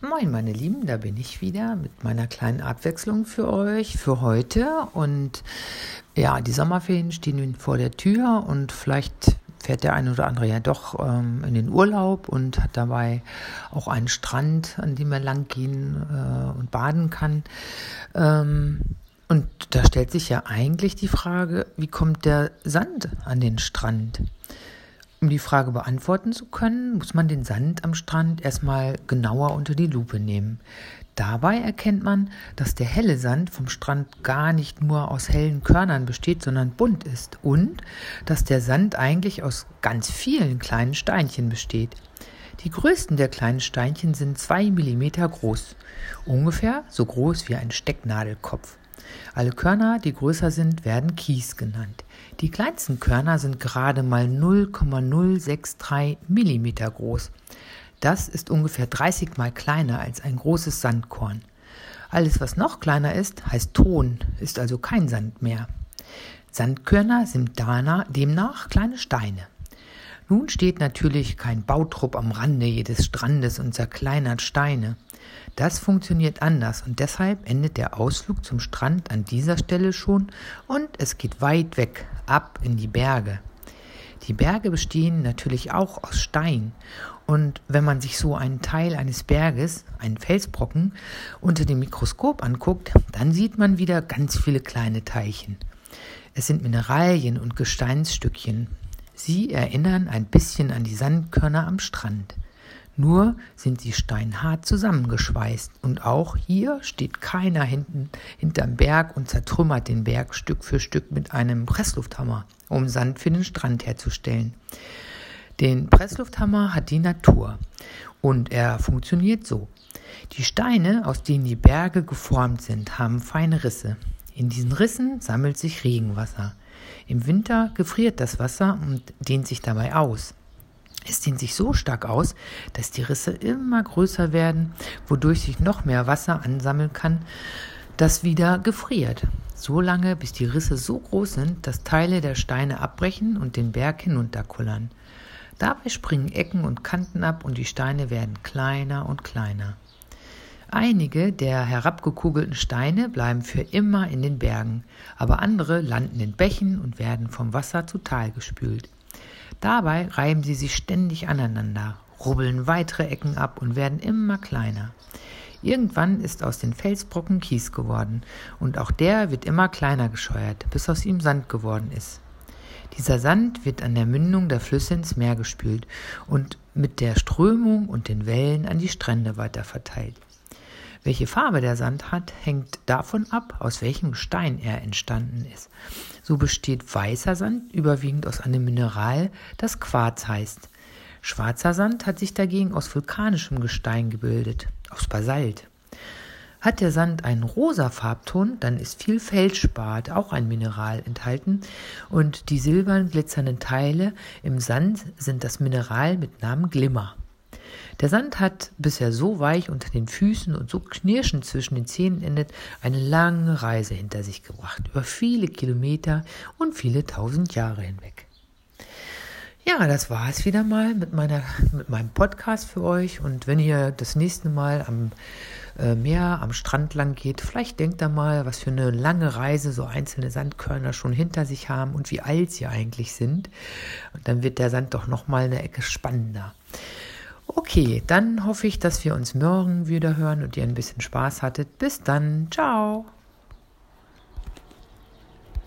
Moin, meine Lieben, da bin ich wieder mit meiner kleinen Abwechslung für euch für heute. Und ja, die Sommerferien stehen vor der Tür und vielleicht fährt der eine oder andere ja doch ähm, in den Urlaub und hat dabei auch einen Strand, an dem er langgehen äh, und baden kann. Ähm, und da stellt sich ja eigentlich die Frage, wie kommt der Sand an den Strand? Um die Frage beantworten zu können, muss man den Sand am Strand erstmal genauer unter die Lupe nehmen. Dabei erkennt man, dass der helle Sand vom Strand gar nicht nur aus hellen Körnern besteht, sondern bunt ist und dass der Sand eigentlich aus ganz vielen kleinen Steinchen besteht. Die größten der kleinen Steinchen sind zwei Millimeter groß, ungefähr so groß wie ein Stecknadelkopf. Alle Körner, die größer sind, werden Kies genannt. Die kleinsten Körner sind gerade mal 0,063 Millimeter groß. Das ist ungefähr 30 mal kleiner als ein großes Sandkorn. Alles, was noch kleiner ist, heißt Ton, ist also kein Sand mehr. Sandkörner sind demnach kleine Steine. Nun steht natürlich kein Bautrupp am Rande jedes Strandes und zerkleinert Steine. Das funktioniert anders und deshalb endet der Ausflug zum Strand an dieser Stelle schon und es geht weit weg, ab in die Berge. Die Berge bestehen natürlich auch aus Stein und wenn man sich so einen Teil eines Berges, einen Felsbrocken, unter dem Mikroskop anguckt, dann sieht man wieder ganz viele kleine Teilchen. Es sind Mineralien und Gesteinsstückchen. Sie erinnern ein bisschen an die Sandkörner am Strand. Nur sind sie steinhart zusammengeschweißt und auch hier steht keiner hinten hinterm Berg und zertrümmert den Berg Stück für Stück mit einem Presslufthammer, um Sand für den Strand herzustellen. Den Presslufthammer hat die Natur und er funktioniert so. Die Steine, aus denen die Berge geformt sind, haben feine Risse. In diesen Rissen sammelt sich Regenwasser. Im Winter gefriert das Wasser und dehnt sich dabei aus. Es dehnt sich so stark aus, dass die Risse immer größer werden, wodurch sich noch mehr Wasser ansammeln kann, das wieder gefriert. So lange, bis die Risse so groß sind, dass Teile der Steine abbrechen und den Berg hinunterkullern. Dabei springen Ecken und Kanten ab und die Steine werden kleiner und kleiner. Einige der herabgekugelten Steine bleiben für immer in den Bergen, aber andere landen in Bächen und werden vom Wasser zu Tal gespült. Dabei reiben sie sich ständig aneinander, rubbeln weitere Ecken ab und werden immer kleiner. Irgendwann ist aus den Felsbrocken Kies geworden, und auch der wird immer kleiner gescheuert, bis aus ihm Sand geworden ist. Dieser Sand wird an der Mündung der Flüsse ins Meer gespült und mit der Strömung und den Wellen an die Strände weiterverteilt. Welche Farbe der Sand hat, hängt davon ab, aus welchem Stein er entstanden ist. So besteht weißer Sand überwiegend aus einem Mineral, das Quarz heißt. Schwarzer Sand hat sich dagegen aus vulkanischem Gestein gebildet, aus Basalt. Hat der Sand einen rosa Farbton, dann ist viel Feldspat, auch ein Mineral, enthalten und die silbern glitzernden Teile im Sand sind das Mineral mit Namen Glimmer. Der Sand hat, bis er so weich unter den Füßen und so knirschend zwischen den Zähnen endet, eine lange Reise hinter sich gebracht, über viele Kilometer und viele tausend Jahre hinweg. Ja, das war es wieder mal mit, meiner, mit meinem Podcast für euch. Und wenn ihr das nächste Mal am äh, Meer, am Strand lang geht, vielleicht denkt da mal, was für eine lange Reise so einzelne Sandkörner schon hinter sich haben und wie alt sie eigentlich sind. Und dann wird der Sand doch noch mal eine Ecke spannender. Okay, dann hoffe ich, dass wir uns morgen wieder hören und ihr ein bisschen Spaß hattet. Bis dann. Ciao.